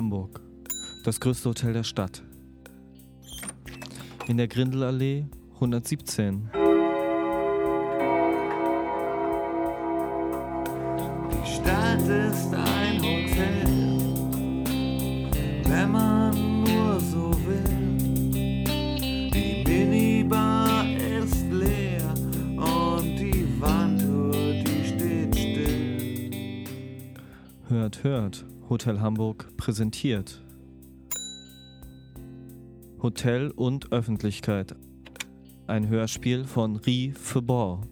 Hamburg, das größte Hotel der Stadt. In der Grindelallee 117. Hotel Hamburg präsentiert. Hotel und Öffentlichkeit. Ein Hörspiel von Rie Febor.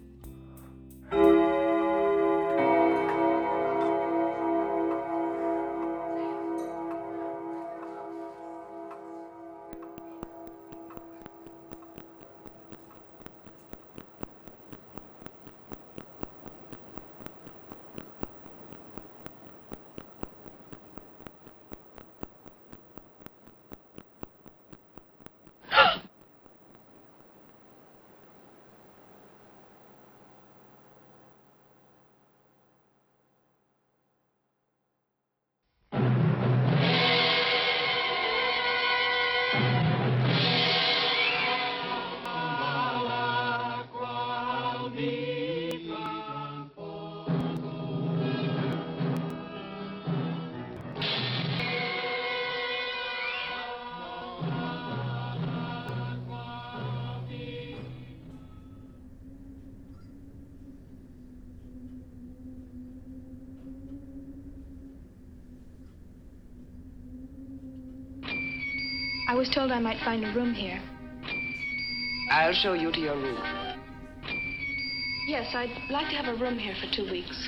I was told I might find a room here. I'll show you to your room. Yes, I'd like to have a room here for two weeks.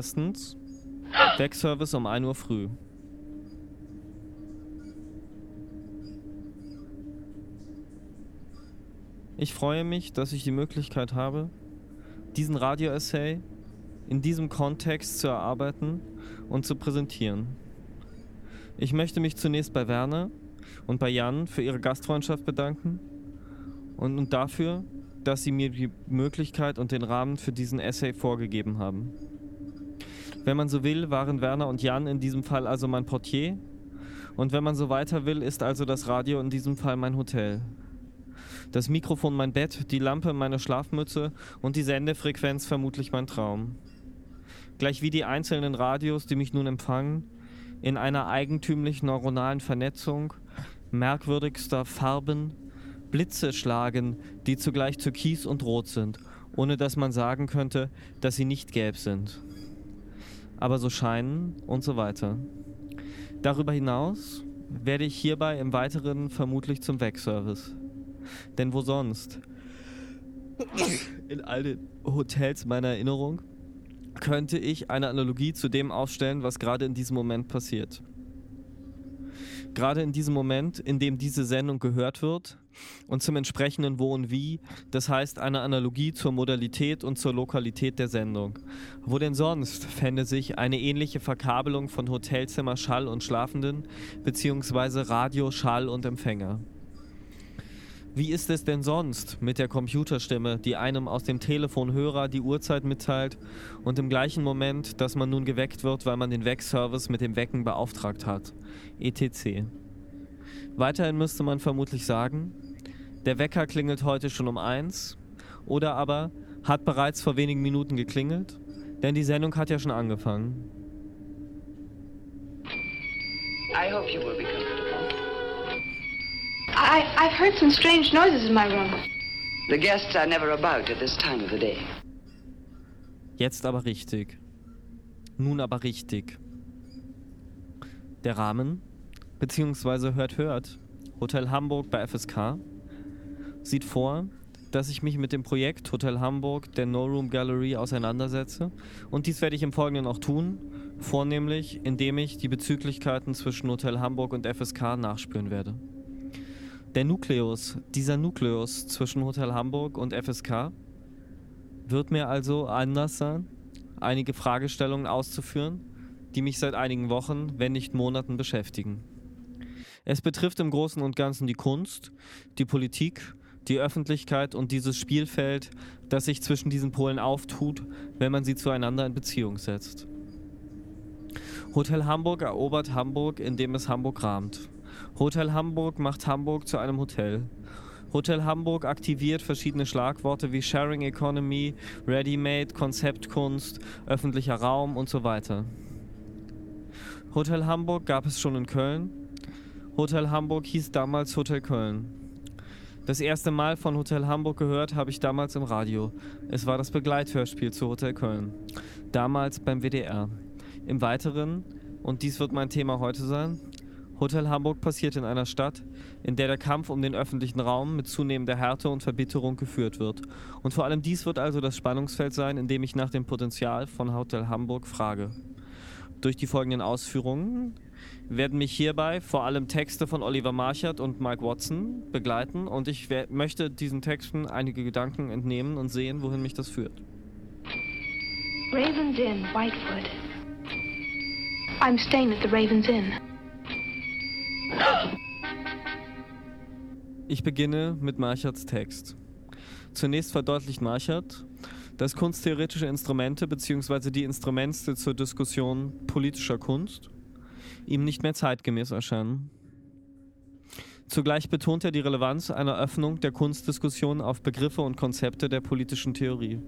Erstens, Wegservice um 1 Uhr früh. Ich freue mich, dass ich die Möglichkeit habe, diesen Radio-Essay in diesem Kontext zu erarbeiten und zu präsentieren. Ich möchte mich zunächst bei Werner und bei Jan für ihre Gastfreundschaft bedanken und dafür, dass sie mir die Möglichkeit und den Rahmen für diesen Essay vorgegeben haben. Wenn man so will, waren Werner und Jan in diesem Fall also mein Portier. Und wenn man so weiter will, ist also das Radio in diesem Fall mein Hotel. Das Mikrofon mein Bett, die Lampe meine Schlafmütze und die Sendefrequenz vermutlich mein Traum. Gleich wie die einzelnen Radios, die mich nun empfangen, in einer eigentümlich neuronalen Vernetzung merkwürdigster Farben, Blitze schlagen, die zugleich türkis und rot sind, ohne dass man sagen könnte, dass sie nicht gelb sind aber so scheinen und so weiter. Darüber hinaus werde ich hierbei im Weiteren vermutlich zum Wegservice. Denn wo sonst? In all den Hotels meiner Erinnerung könnte ich eine Analogie zu dem aufstellen, was gerade in diesem Moment passiert. Gerade in diesem Moment, in dem diese Sendung gehört wird und zum entsprechenden Wo und Wie, das heißt eine Analogie zur Modalität und zur Lokalität der Sendung. Wo denn sonst fände sich eine ähnliche Verkabelung von Hotelzimmer, Schall und Schlafenden beziehungsweise Radio, Schall und Empfänger? Wie ist es denn sonst mit der Computerstimme, die einem aus dem Telefonhörer die Uhrzeit mitteilt und im gleichen Moment, dass man nun geweckt wird, weil man den Weckservice mit dem Wecken beauftragt hat? etc. Weiterhin müsste man vermutlich sagen, der Wecker klingelt heute schon um eins oder aber hat bereits vor wenigen Minuten geklingelt, denn die Sendung hat ja schon angefangen. I hope you will be comfortable. I, I've heard some strange noises in my room. The guests are never about at this time of the day. Jetzt aber richtig. Nun aber richtig. Der Rahmen, beziehungsweise hört, hört, Hotel Hamburg bei FSK, sieht vor, dass ich mich mit dem Projekt Hotel Hamburg der No Room Gallery auseinandersetze. Und dies werde ich im Folgenden auch tun, vornehmlich indem ich die Bezüglichkeiten zwischen Hotel Hamburg und FSK nachspüren werde. Der Nukleus, dieser Nukleus zwischen Hotel Hamburg und FSK wird mir also anders sein, einige Fragestellungen auszuführen, die mich seit einigen Wochen, wenn nicht Monaten beschäftigen. Es betrifft im Großen und Ganzen die Kunst, die Politik, die Öffentlichkeit und dieses Spielfeld, das sich zwischen diesen Polen auftut, wenn man sie zueinander in Beziehung setzt. Hotel Hamburg erobert Hamburg, indem es Hamburg rahmt. Hotel Hamburg macht Hamburg zu einem Hotel. Hotel Hamburg aktiviert verschiedene Schlagworte wie Sharing Economy, Ready-Made, Konzeptkunst, öffentlicher Raum und so weiter. Hotel Hamburg gab es schon in Köln. Hotel Hamburg hieß damals Hotel Köln. Das erste Mal von Hotel Hamburg gehört habe ich damals im Radio. Es war das Begleithörspiel zu Hotel Köln. Damals beim WDR. Im Weiteren, und dies wird mein Thema heute sein, Hotel Hamburg passiert in einer Stadt, in der der Kampf um den öffentlichen Raum mit zunehmender Härte und Verbitterung geführt wird. Und vor allem dies wird also das Spannungsfeld sein, in dem ich nach dem Potenzial von Hotel Hamburg frage. Durch die folgenden Ausführungen werden mich hierbei vor allem Texte von Oliver Marchert und Mike Watson begleiten und ich möchte diesen Texten einige Gedanken entnehmen und sehen, wohin mich das führt. Raven's Inn, Whitefoot. I'm staying at the Raven's Inn. Ich beginne mit Marcherts Text. Zunächst verdeutlicht Marchert, dass kunsttheoretische Instrumente bzw. die Instrumente zur Diskussion politischer Kunst ihm nicht mehr zeitgemäß erscheinen. Zugleich betont er die Relevanz einer Öffnung der Kunstdiskussion auf Begriffe und Konzepte der politischen Theorie.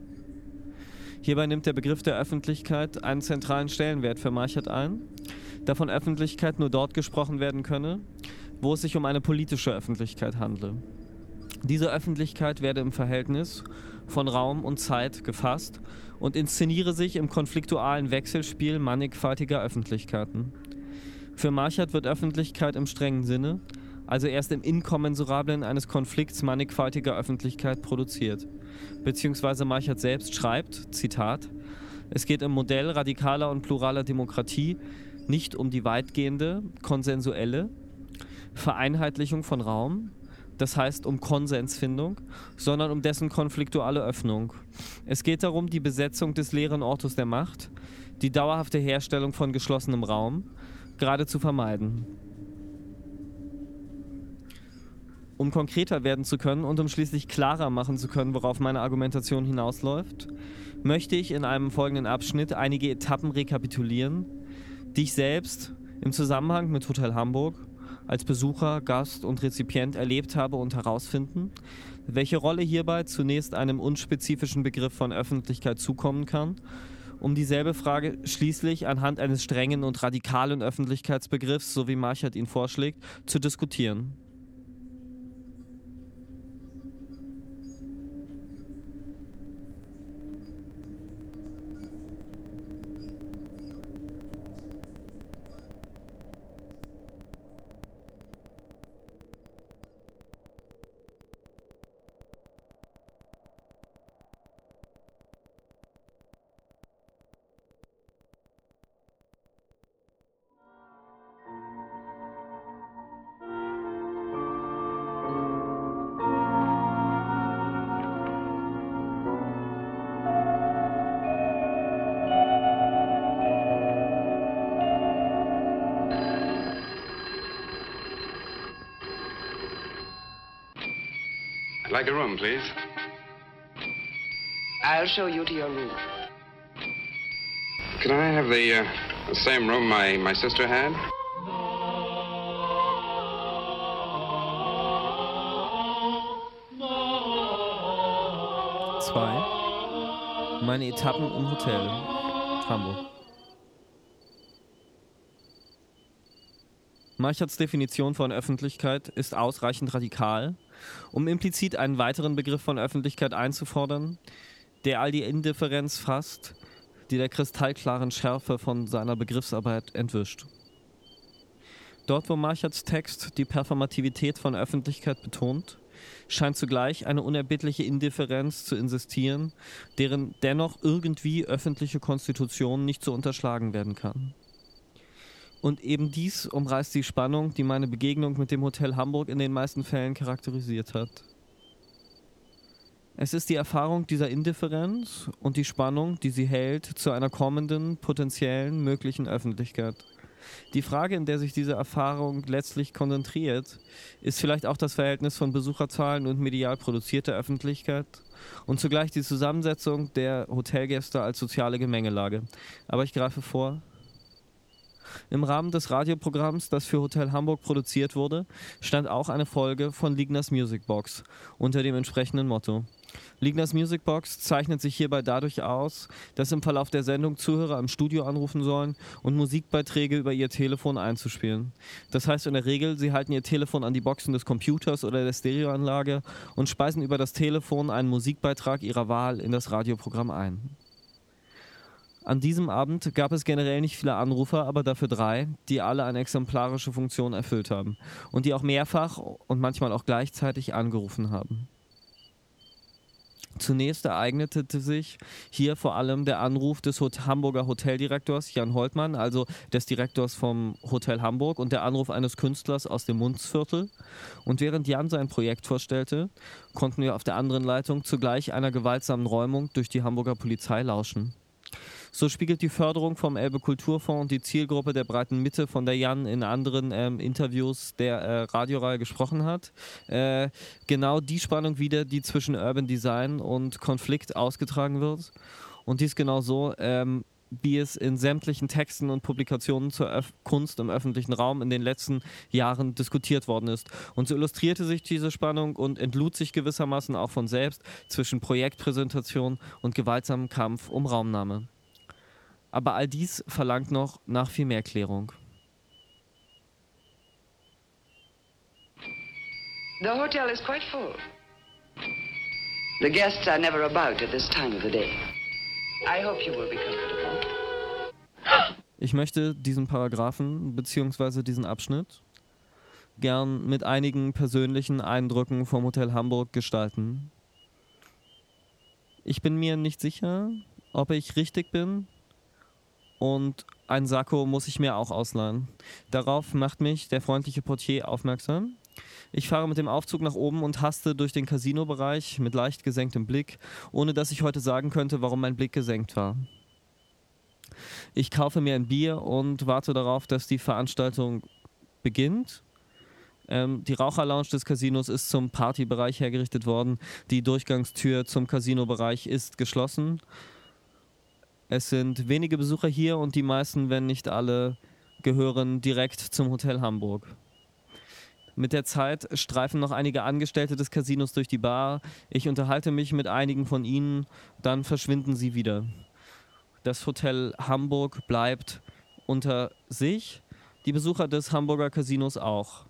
Hierbei nimmt der Begriff der Öffentlichkeit einen zentralen Stellenwert für Marchert ein, da von Öffentlichkeit nur dort gesprochen werden könne, wo es sich um eine politische Öffentlichkeit handle. Diese Öffentlichkeit werde im Verhältnis von Raum und Zeit gefasst und inszeniere sich im konfliktualen Wechselspiel mannigfaltiger Öffentlichkeiten. Für Marchert wird Öffentlichkeit im strengen Sinne, also erst im Inkommensurablen eines Konflikts mannigfaltiger Öffentlichkeit produziert beziehungsweise Marchert selbst schreibt, Zitat, es geht im Modell radikaler und pluraler Demokratie nicht um die weitgehende, konsensuelle Vereinheitlichung von Raum, das heißt um Konsensfindung, sondern um dessen konfliktuale Öffnung. Es geht darum, die Besetzung des leeren Ortes der Macht, die dauerhafte Herstellung von geschlossenem Raum, gerade zu vermeiden. Um konkreter werden zu können und um schließlich klarer machen zu können, worauf meine Argumentation hinausläuft, möchte ich in einem folgenden Abschnitt einige Etappen rekapitulieren, die ich selbst im Zusammenhang mit Hotel Hamburg als Besucher, Gast und Rezipient erlebt habe und herausfinden, welche Rolle hierbei zunächst einem unspezifischen Begriff von Öffentlichkeit zukommen kann, um dieselbe Frage schließlich anhand eines strengen und radikalen Öffentlichkeitsbegriffs, so wie Marchert ihn vorschlägt, zu diskutieren. Like a room, please. I'll show you to your room. Can I have the, uh, the same room my, my sister had? Zwei. Meine Etappen im Hotel. Hamburg. Marcherts Definition von Öffentlichkeit ist ausreichend radikal, um implizit einen weiteren Begriff von Öffentlichkeit einzufordern, der all die Indifferenz fasst, die der kristallklaren Schärfe von seiner Begriffsarbeit entwischt. Dort, wo Marcherts Text die Performativität von Öffentlichkeit betont, scheint zugleich eine unerbittliche Indifferenz zu insistieren, deren dennoch irgendwie öffentliche Konstitution nicht zu unterschlagen werden kann. Und eben dies umreißt die Spannung, die meine Begegnung mit dem Hotel Hamburg in den meisten Fällen charakterisiert hat. Es ist die Erfahrung dieser Indifferenz und die Spannung, die sie hält, zu einer kommenden, potenziellen, möglichen Öffentlichkeit. Die Frage, in der sich diese Erfahrung letztlich konzentriert, ist vielleicht auch das Verhältnis von Besucherzahlen und medial produzierter Öffentlichkeit und zugleich die Zusammensetzung der Hotelgäste als soziale Gemengelage. Aber ich greife vor. Im Rahmen des Radioprogramms, das für Hotel Hamburg produziert wurde, stand auch eine Folge von Ligners Music Box unter dem entsprechenden Motto. Ligners Music Box zeichnet sich hierbei dadurch aus, dass im Verlauf der Sendung Zuhörer im Studio anrufen sollen und Musikbeiträge über ihr Telefon einzuspielen. Das heißt in der Regel, sie halten ihr Telefon an die Boxen des Computers oder der Stereoanlage und speisen über das Telefon einen Musikbeitrag ihrer Wahl in das Radioprogramm ein. An diesem Abend gab es generell nicht viele Anrufer, aber dafür drei, die alle eine exemplarische Funktion erfüllt haben und die auch mehrfach und manchmal auch gleichzeitig angerufen haben. Zunächst ereignete sich hier vor allem der Anruf des Hamburger Hoteldirektors Jan Holtmann, also des Direktors vom Hotel Hamburg, und der Anruf eines Künstlers aus dem Mundsviertel. Und während Jan sein Projekt vorstellte, konnten wir auf der anderen Leitung zugleich einer gewaltsamen Räumung durch die Hamburger Polizei lauschen. So spiegelt die Förderung vom Elbe Kulturfonds die Zielgruppe der breiten Mitte, von der Jan in anderen ähm, Interviews der äh, Radioreihe gesprochen hat, äh, genau die Spannung wieder, die zwischen Urban Design und Konflikt ausgetragen wird. Und dies genau so, ähm, wie es in sämtlichen Texten und Publikationen zur Öf Kunst im öffentlichen Raum in den letzten Jahren diskutiert worden ist. Und so illustrierte sich diese Spannung und entlud sich gewissermaßen auch von selbst zwischen Projektpräsentation und gewaltsamem Kampf um Raumnahme. Aber all dies verlangt noch nach viel mehr Klärung. The hotel is quite full. The guests are never about at this time of the day. I hope you will be comfortable. Ich möchte diesen Paragraphen bzw. diesen Abschnitt gern mit einigen persönlichen Eindrücken vom Hotel Hamburg gestalten. Ich bin mir nicht sicher, ob ich richtig bin, und ein Sakko muss ich mir auch ausleihen. Darauf macht mich der freundliche Portier aufmerksam. Ich fahre mit dem Aufzug nach oben und haste durch den Casino-Bereich mit leicht gesenktem Blick, ohne dass ich heute sagen könnte, warum mein Blick gesenkt war. Ich kaufe mir ein Bier und warte darauf, dass die Veranstaltung beginnt. Ähm, die Raucherlounge des Casinos ist zum Partybereich hergerichtet worden. Die Durchgangstür zum Casino-Bereich ist geschlossen. Es sind wenige Besucher hier und die meisten, wenn nicht alle, gehören direkt zum Hotel Hamburg. Mit der Zeit streifen noch einige Angestellte des Casinos durch die Bar. Ich unterhalte mich mit einigen von ihnen, dann verschwinden sie wieder. Das Hotel Hamburg bleibt unter sich, die Besucher des Hamburger Casinos auch.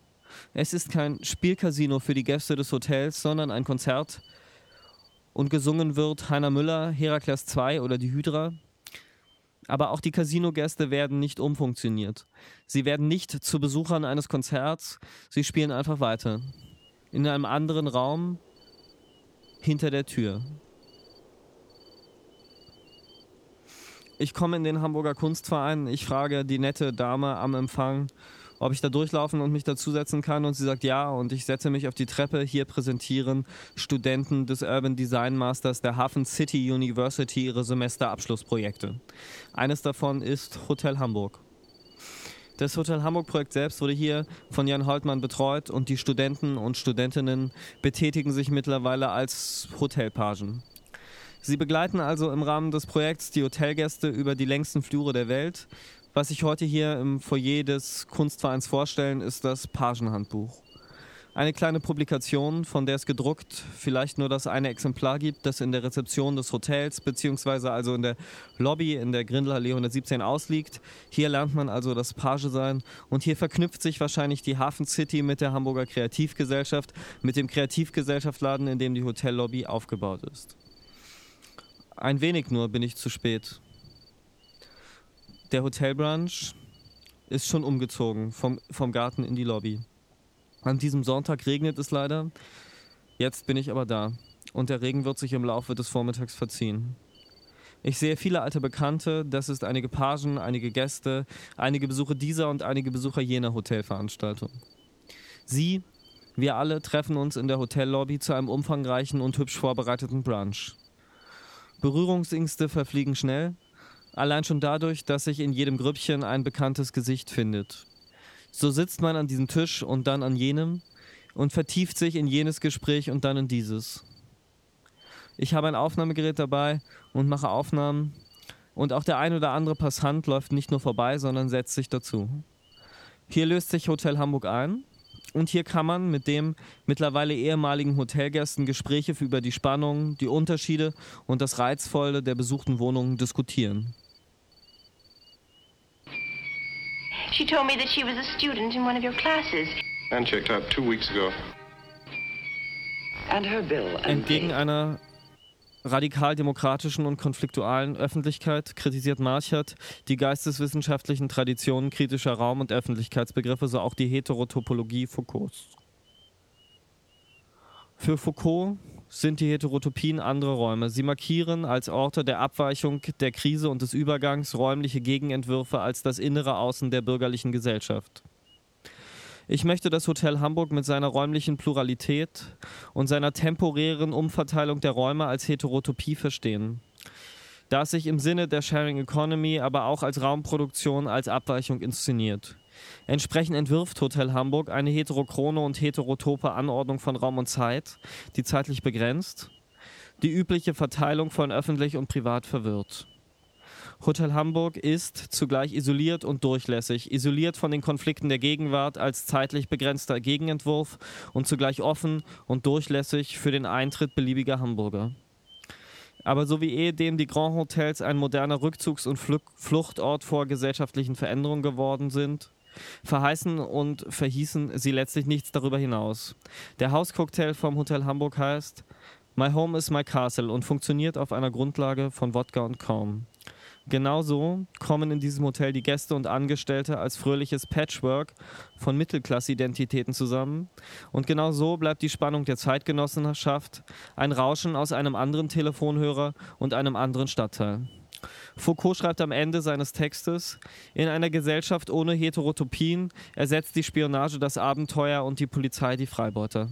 Es ist kein Spielcasino für die Gäste des Hotels, sondern ein Konzert. Und gesungen wird Heiner Müller, Herakles 2 oder die Hydra. Aber auch die Casino-Gäste werden nicht umfunktioniert. Sie werden nicht zu Besuchern eines Konzerts, sie spielen einfach weiter. In einem anderen Raum hinter der Tür. Ich komme in den Hamburger Kunstverein, ich frage die nette Dame am Empfang, ob ich da durchlaufen und mich dazusetzen kann. Und sie sagt ja. Und ich setze mich auf die Treppe. Hier präsentieren Studenten des Urban Design Masters der Hafen City University ihre Semesterabschlussprojekte. Eines davon ist Hotel Hamburg. Das Hotel Hamburg-Projekt selbst wurde hier von Jan Holtmann betreut und die Studenten und Studentinnen betätigen sich mittlerweile als Hotelpagen. Sie begleiten also im Rahmen des Projekts die Hotelgäste über die längsten Flure der Welt, was ich heute hier im Foyer des Kunstvereins vorstellen, ist das Pagenhandbuch. Eine kleine Publikation, von der es gedruckt vielleicht nur das eine Exemplar gibt, das in der Rezeption des Hotels beziehungsweise also in der Lobby in der Grindelallee 117 ausliegt. Hier lernt man also das Page sein und hier verknüpft sich wahrscheinlich die Hafen City mit der Hamburger Kreativgesellschaft, mit dem Kreativgesellschaftladen, in dem die Hotellobby aufgebaut ist. Ein wenig nur bin ich zu spät. Der Hotelbrunch ist schon umgezogen vom, vom Garten in die Lobby. An diesem Sonntag regnet es leider. Jetzt bin ich aber da. Und der Regen wird sich im Laufe des Vormittags verziehen. Ich sehe viele alte Bekannte, das ist einige Pagen, einige Gäste, einige Besucher dieser und einige Besucher jener Hotelveranstaltung. Sie, wir alle treffen uns in der Hotellobby zu einem umfangreichen und hübsch vorbereiteten Brunch. Berührungsängste verfliegen schnell, allein schon dadurch, dass sich in jedem Grüppchen ein bekanntes Gesicht findet. So sitzt man an diesem Tisch und dann an jenem und vertieft sich in jenes Gespräch und dann in dieses. Ich habe ein Aufnahmegerät dabei und mache Aufnahmen und auch der ein oder andere Passant läuft nicht nur vorbei, sondern setzt sich dazu. Hier löst sich Hotel Hamburg ein und hier kann man mit dem mittlerweile ehemaligen Hotelgästen Gespräche über die Spannungen, die Unterschiede und das Reizvolle der besuchten Wohnungen diskutieren. She told me that she was a student in one of your classes. And checked out two weeks ago. And her bill. Entgegen einer radikal-demokratischen und konfliktualen Öffentlichkeit kritisiert Marchert die geisteswissenschaftlichen Traditionen kritischer Raum- und Öffentlichkeitsbegriffe, so auch die Heterotopologie Foucaults. Für Foucault sind die Heterotopien andere Räume. Sie markieren als Orte der Abweichung, der Krise und des Übergangs räumliche Gegenentwürfe als das innere Außen der bürgerlichen Gesellschaft. Ich möchte das Hotel Hamburg mit seiner räumlichen Pluralität und seiner temporären Umverteilung der Räume als Heterotopie verstehen. Da es sich im Sinne der Sharing Economy aber auch als Raumproduktion als Abweichung inszeniert. Entsprechend entwirft Hotel Hamburg eine heterochrone und heterotope Anordnung von Raum und Zeit, die zeitlich begrenzt, die übliche Verteilung von öffentlich und privat verwirrt. Hotel Hamburg ist zugleich isoliert und durchlässig, isoliert von den Konflikten der Gegenwart als zeitlich begrenzter Gegenentwurf und zugleich offen und durchlässig für den Eintritt beliebiger Hamburger. Aber so wie ehedem die Grand Hotels ein moderner Rückzugs- und Fluchtort vor gesellschaftlichen Veränderungen geworden sind, verheißen und verhießen sie letztlich nichts darüber hinaus. Der Hauscocktail vom Hotel Hamburg heißt My Home is My Castle und funktioniert auf einer Grundlage von Wodka und Kaum. Genauso kommen in diesem Hotel die Gäste und Angestellte als fröhliches Patchwork von Mittelklassidentitäten zusammen. Und genau so bleibt die Spannung der Zeitgenossenschaft ein Rauschen aus einem anderen Telefonhörer und einem anderen Stadtteil. Foucault schreibt am Ende seines Textes, in einer Gesellschaft ohne Heterotopien ersetzt die Spionage das Abenteuer und die Polizei die Freibeuter.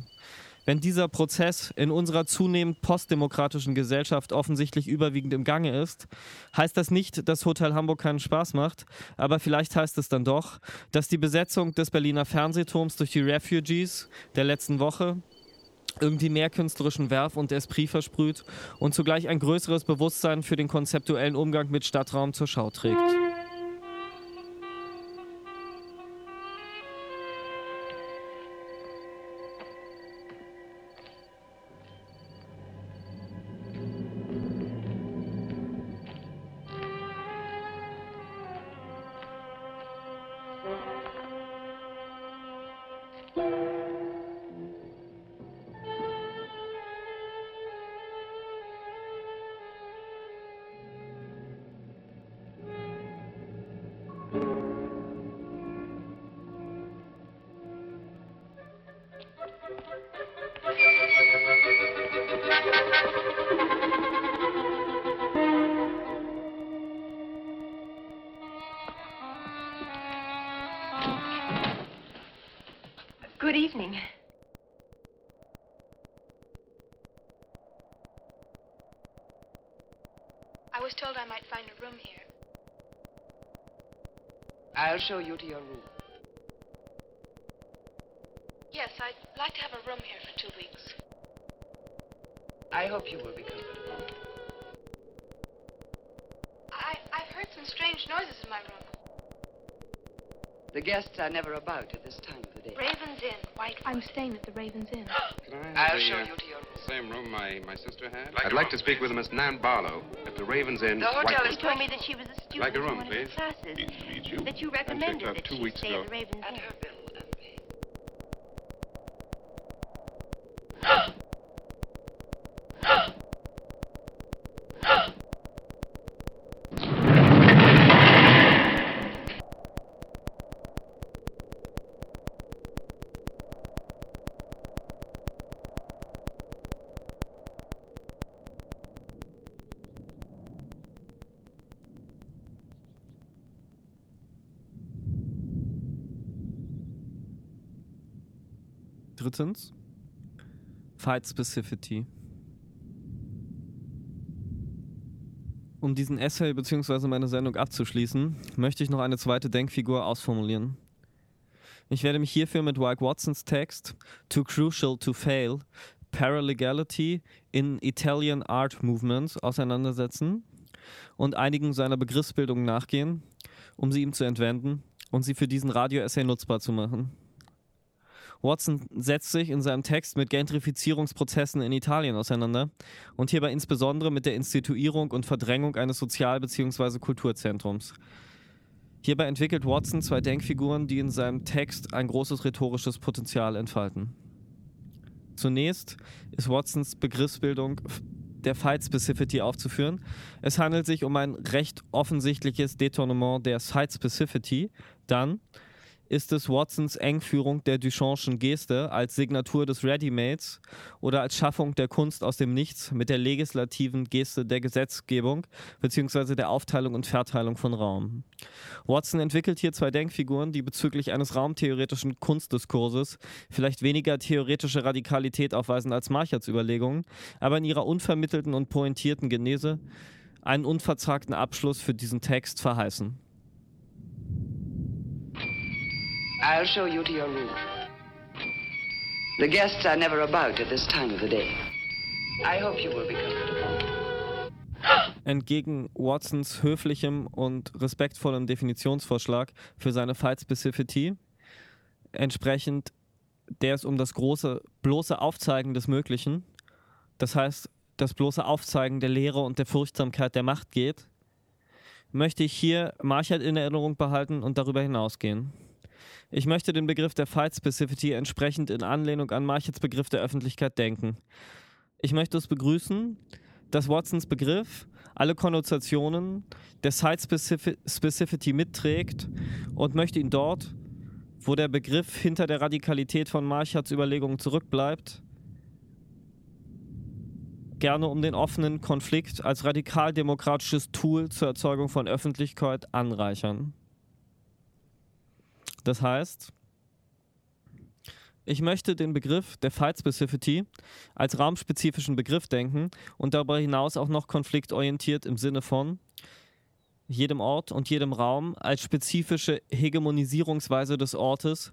Wenn dieser Prozess in unserer zunehmend postdemokratischen Gesellschaft offensichtlich überwiegend im Gange ist, heißt das nicht, dass Hotel Hamburg keinen Spaß macht, aber vielleicht heißt es dann doch, dass die Besetzung des Berliner Fernsehturms durch die Refugees der letzten Woche irgendwie mehr künstlerischen Werf und Esprit versprüht und zugleich ein größeres Bewusstsein für den konzeptuellen Umgang mit Stadtraum zur Schau trägt. Evening. I was told I might find a room here. I'll show you to your room. Yes, I'd like to have a room here for two weeks. I hope you will be comfortable. I, I've heard some strange noises in my room. The guests are never about at this time of the day. Raven's Inn, Whitewood. I'm staying at the Raven's Inn. Can I I'll the, show uh, you to your room. Same room my, my sister had? I'd like to speak with Miss Nan Barlow at the Raven's Inn. The hotel She is told me that she was a student Like a in room, one of please. your classes. Pleased to meet you. That you And recommended that two she weeks stay ago. at the Raven's And Inn. Drittens, Fight Specificity. Um diesen Essay bzw. meine Sendung abzuschließen, möchte ich noch eine zweite Denkfigur ausformulieren. Ich werde mich hierfür mit Wyke Watsons Text Too Crucial to Fail Paralegality in Italian Art Movements auseinandersetzen und einigen seiner Begriffsbildungen nachgehen, um sie ihm zu entwenden und sie für diesen Radio-Essay nutzbar zu machen. Watson setzt sich in seinem Text mit Gentrifizierungsprozessen in Italien auseinander und hierbei insbesondere mit der Instituierung und Verdrängung eines Sozial- bzw. Kulturzentrums. Hierbei entwickelt Watson zwei Denkfiguren, die in seinem Text ein großes rhetorisches Potenzial entfalten. Zunächst ist Watsons Begriffsbildung der Fight Specificity aufzuführen. Es handelt sich um ein recht offensichtliches Detournement der Site Specificity. Dann ist es Watsons Engführung der Duchampschen Geste als Signatur des Readymates oder als Schaffung der Kunst aus dem Nichts mit der legislativen Geste der Gesetzgebung bzw. der Aufteilung und Verteilung von Raum. Watson entwickelt hier zwei Denkfiguren, die bezüglich eines raumtheoretischen Kunstdiskurses vielleicht weniger theoretische Radikalität aufweisen als Marchards Überlegungen, aber in ihrer unvermittelten und pointierten Genese einen unverzagten Abschluss für diesen Text verheißen. I'll show you to your room. The guests are never about at this time of the day. I hope you will be comfortable. Entgegen Watsons höflichem und respektvollem Definitionsvorschlag für seine Fight Specificity, entsprechend der es um das große, bloße Aufzeigen des Möglichen, das heißt das bloße Aufzeigen der Lehre und der Furchtsamkeit der Macht geht, möchte ich hier Marchard in Erinnerung behalten und darüber hinausgehen. Ich möchte den Begriff der Fight Specificity entsprechend in Anlehnung an Marchets Begriff der Öffentlichkeit denken. Ich möchte es begrüßen, dass Watsons Begriff alle Konnotationen der Site Specificity mitträgt und möchte ihn dort, wo der Begriff hinter der Radikalität von Marchards Überlegungen zurückbleibt, gerne um den offenen Konflikt als radikaldemokratisches Tool zur Erzeugung von Öffentlichkeit anreichern. Das heißt, ich möchte den Begriff der Fight Specificity als raumspezifischen Begriff denken und darüber hinaus auch noch konfliktorientiert im Sinne von jedem Ort und jedem Raum als spezifische Hegemonisierungsweise des Ortes,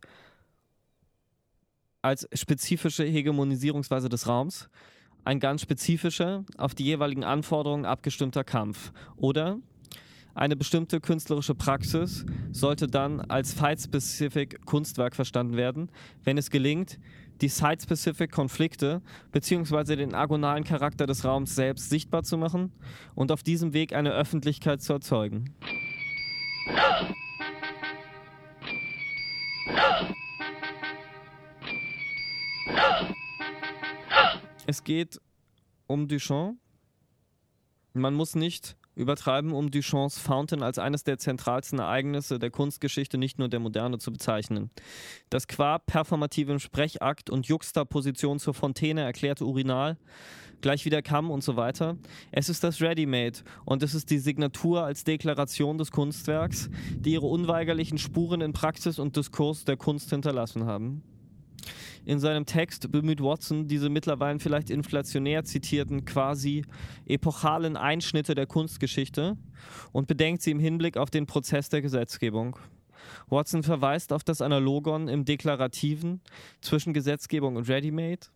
als spezifische Hegemonisierungsweise des Raums, ein ganz spezifischer, auf die jeweiligen Anforderungen abgestimmter Kampf. Oder eine bestimmte künstlerische Praxis sollte dann als Fight-Specific Kunstwerk verstanden werden, wenn es gelingt, die Site-Specific Konflikte bzw. den agonalen Charakter des Raums selbst sichtbar zu machen und auf diesem Weg eine Öffentlichkeit zu erzeugen. Es geht um Duchamp. Man muss nicht übertreiben, um Duchamps Fountain als eines der zentralsten Ereignisse der Kunstgeschichte nicht nur der Moderne zu bezeichnen. Das qua performativem Sprechakt und Juxtaposition zur Fontäne erklärte Urinal, gleich wie der Kamm und so weiter. Es ist das Ready-Made und es ist die Signatur als Deklaration des Kunstwerks, die ihre unweigerlichen Spuren in Praxis und Diskurs der Kunst hinterlassen haben. In seinem Text bemüht Watson diese mittlerweile vielleicht inflationär zitierten quasi epochalen Einschnitte der Kunstgeschichte und bedenkt sie im Hinblick auf den Prozess der Gesetzgebung. Watson verweist auf das Analogon im Deklarativen zwischen Gesetzgebung und Ready-Made.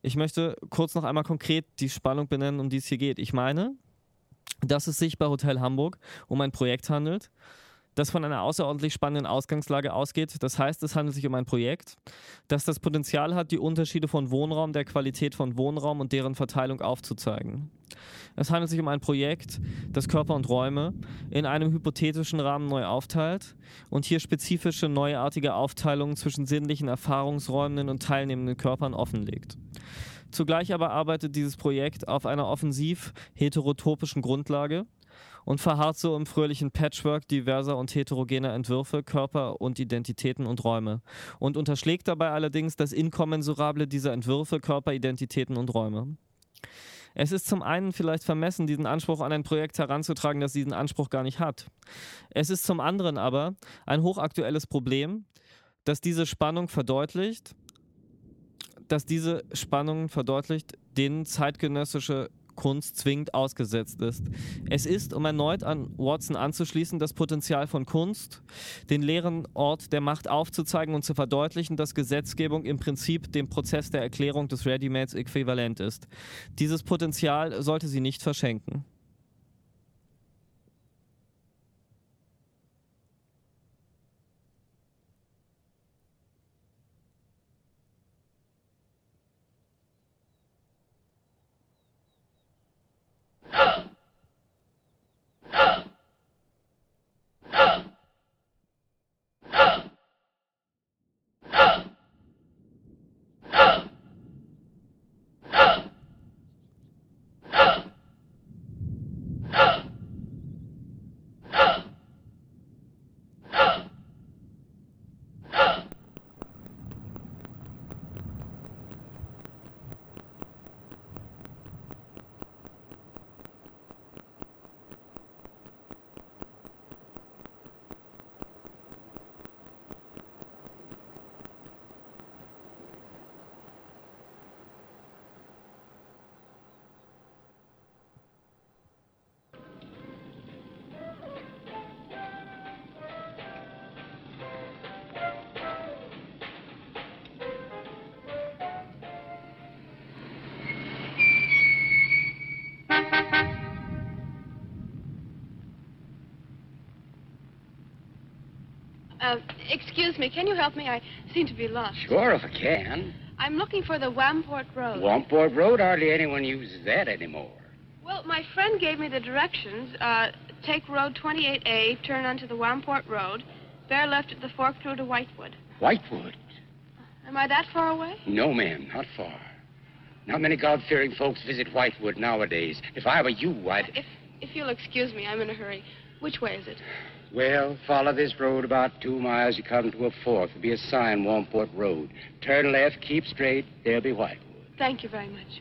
Ich möchte kurz noch einmal konkret die Spannung benennen, um die es hier geht. Ich meine, dass es sich bei Hotel Hamburg um ein Projekt handelt, das von einer außerordentlich spannenden Ausgangslage ausgeht. Das heißt, es handelt sich um ein Projekt, das das Potenzial hat, die Unterschiede von Wohnraum, der Qualität von Wohnraum und deren Verteilung aufzuzeigen. Es handelt sich um ein Projekt, das Körper und Räume in einem hypothetischen Rahmen neu aufteilt und hier spezifische neuartige Aufteilungen zwischen sinnlichen Erfahrungsräumen und teilnehmenden Körpern offenlegt. Zugleich aber arbeitet dieses Projekt auf einer offensiv heterotopischen Grundlage, und verharrt so im fröhlichen Patchwork diverser und heterogener Entwürfe, Körper und Identitäten und Räume und unterschlägt dabei allerdings das Inkommensurable dieser Entwürfe, Körper, Identitäten und Räume. Es ist zum einen vielleicht vermessen, diesen Anspruch an ein Projekt heranzutragen, das diesen Anspruch gar nicht hat. Es ist zum anderen aber ein hochaktuelles Problem, dass diese Spannung verdeutlicht, dass diese Spannung verdeutlicht, denen zeitgenössische Kunst zwingend ausgesetzt ist. Es ist, um erneut an Watson anzuschließen, das Potenzial von Kunst, den leeren Ort der Macht aufzuzeigen und zu verdeutlichen, dass Gesetzgebung im Prinzip dem Prozess der Erklärung des Readymates äquivalent ist. Dieses Potenzial sollte sie nicht verschenken. Uh, excuse me, can you help me? I seem to be lost. Sure, if I can. I'm looking for the Wamport Road. Wamport Road, hardly anyone uses that anymore. Well, my friend gave me the directions. Uh, take Road 28A, turn onto the Wamport Road, bear left at the fork through to Whitewood. Whitewood? Am I that far away? No, ma'am, not far. Not many God-fearing folks visit Whitewood nowadays. If I were you, I'd... If, if you'll excuse me, I'm in a hurry. Which way is it? Well, follow this road about two miles. You come to a fork. There'll be a sign, Wamport Road. Turn left, keep straight. There'll be Whitewood. Thank you very much.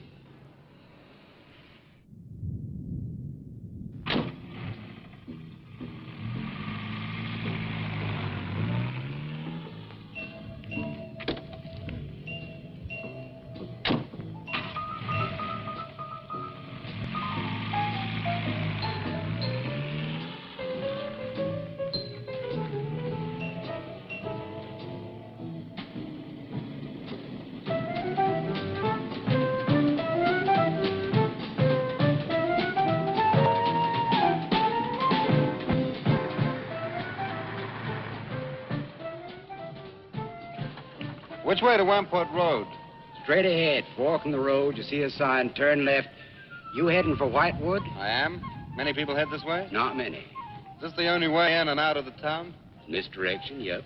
Which way to Wamport Road? Straight ahead, fork in the road. You see a sign, turn left. You heading for Whitewood? I am. Many people head this way? Not many. Is this the only way in and out of the town? In this direction, yep.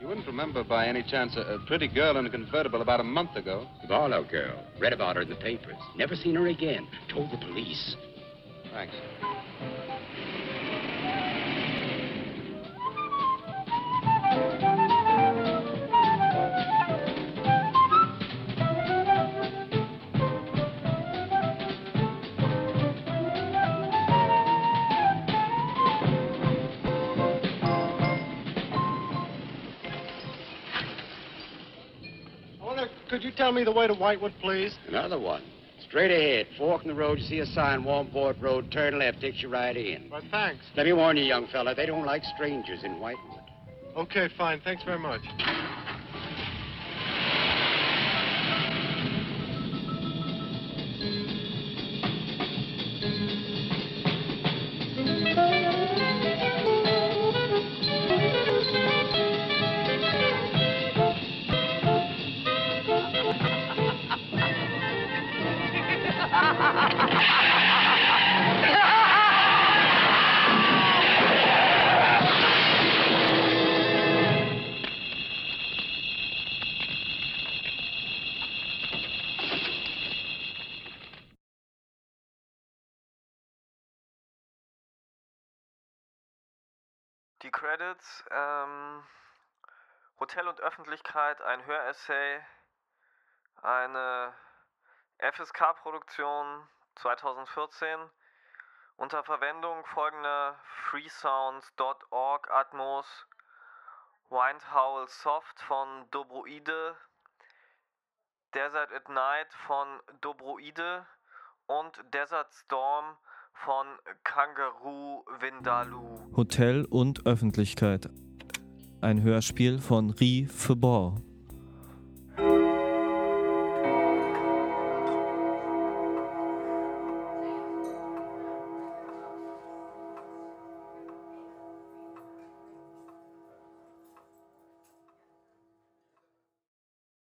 You wouldn't remember by any chance a, a pretty girl in a convertible about a month ago? Barlow girl. Read about her in the papers. Never seen her again. Told the police. Thanks. I you tell me the way to Whitewood, please? Another one. Straight ahead, fork in the road. You see a sign, Wamport Road. Turn left, takes you right in. Well, thanks. Let me warn you, young fella, they don't like strangers in Whitewood. Okay, fine. Thanks very much. Die Credits, ähm, Hotel und Öffentlichkeit, ein Höressay, eine FSK-Produktion 2014 unter Verwendung folgender freesounds.org Atmos Wind Howl Soft von Dobroide, Desert at Night von Dobroide und Desert Storm von Kangaroo Vindaloo. Hotel und Öffentlichkeit. Ein Hörspiel von Rie Febor.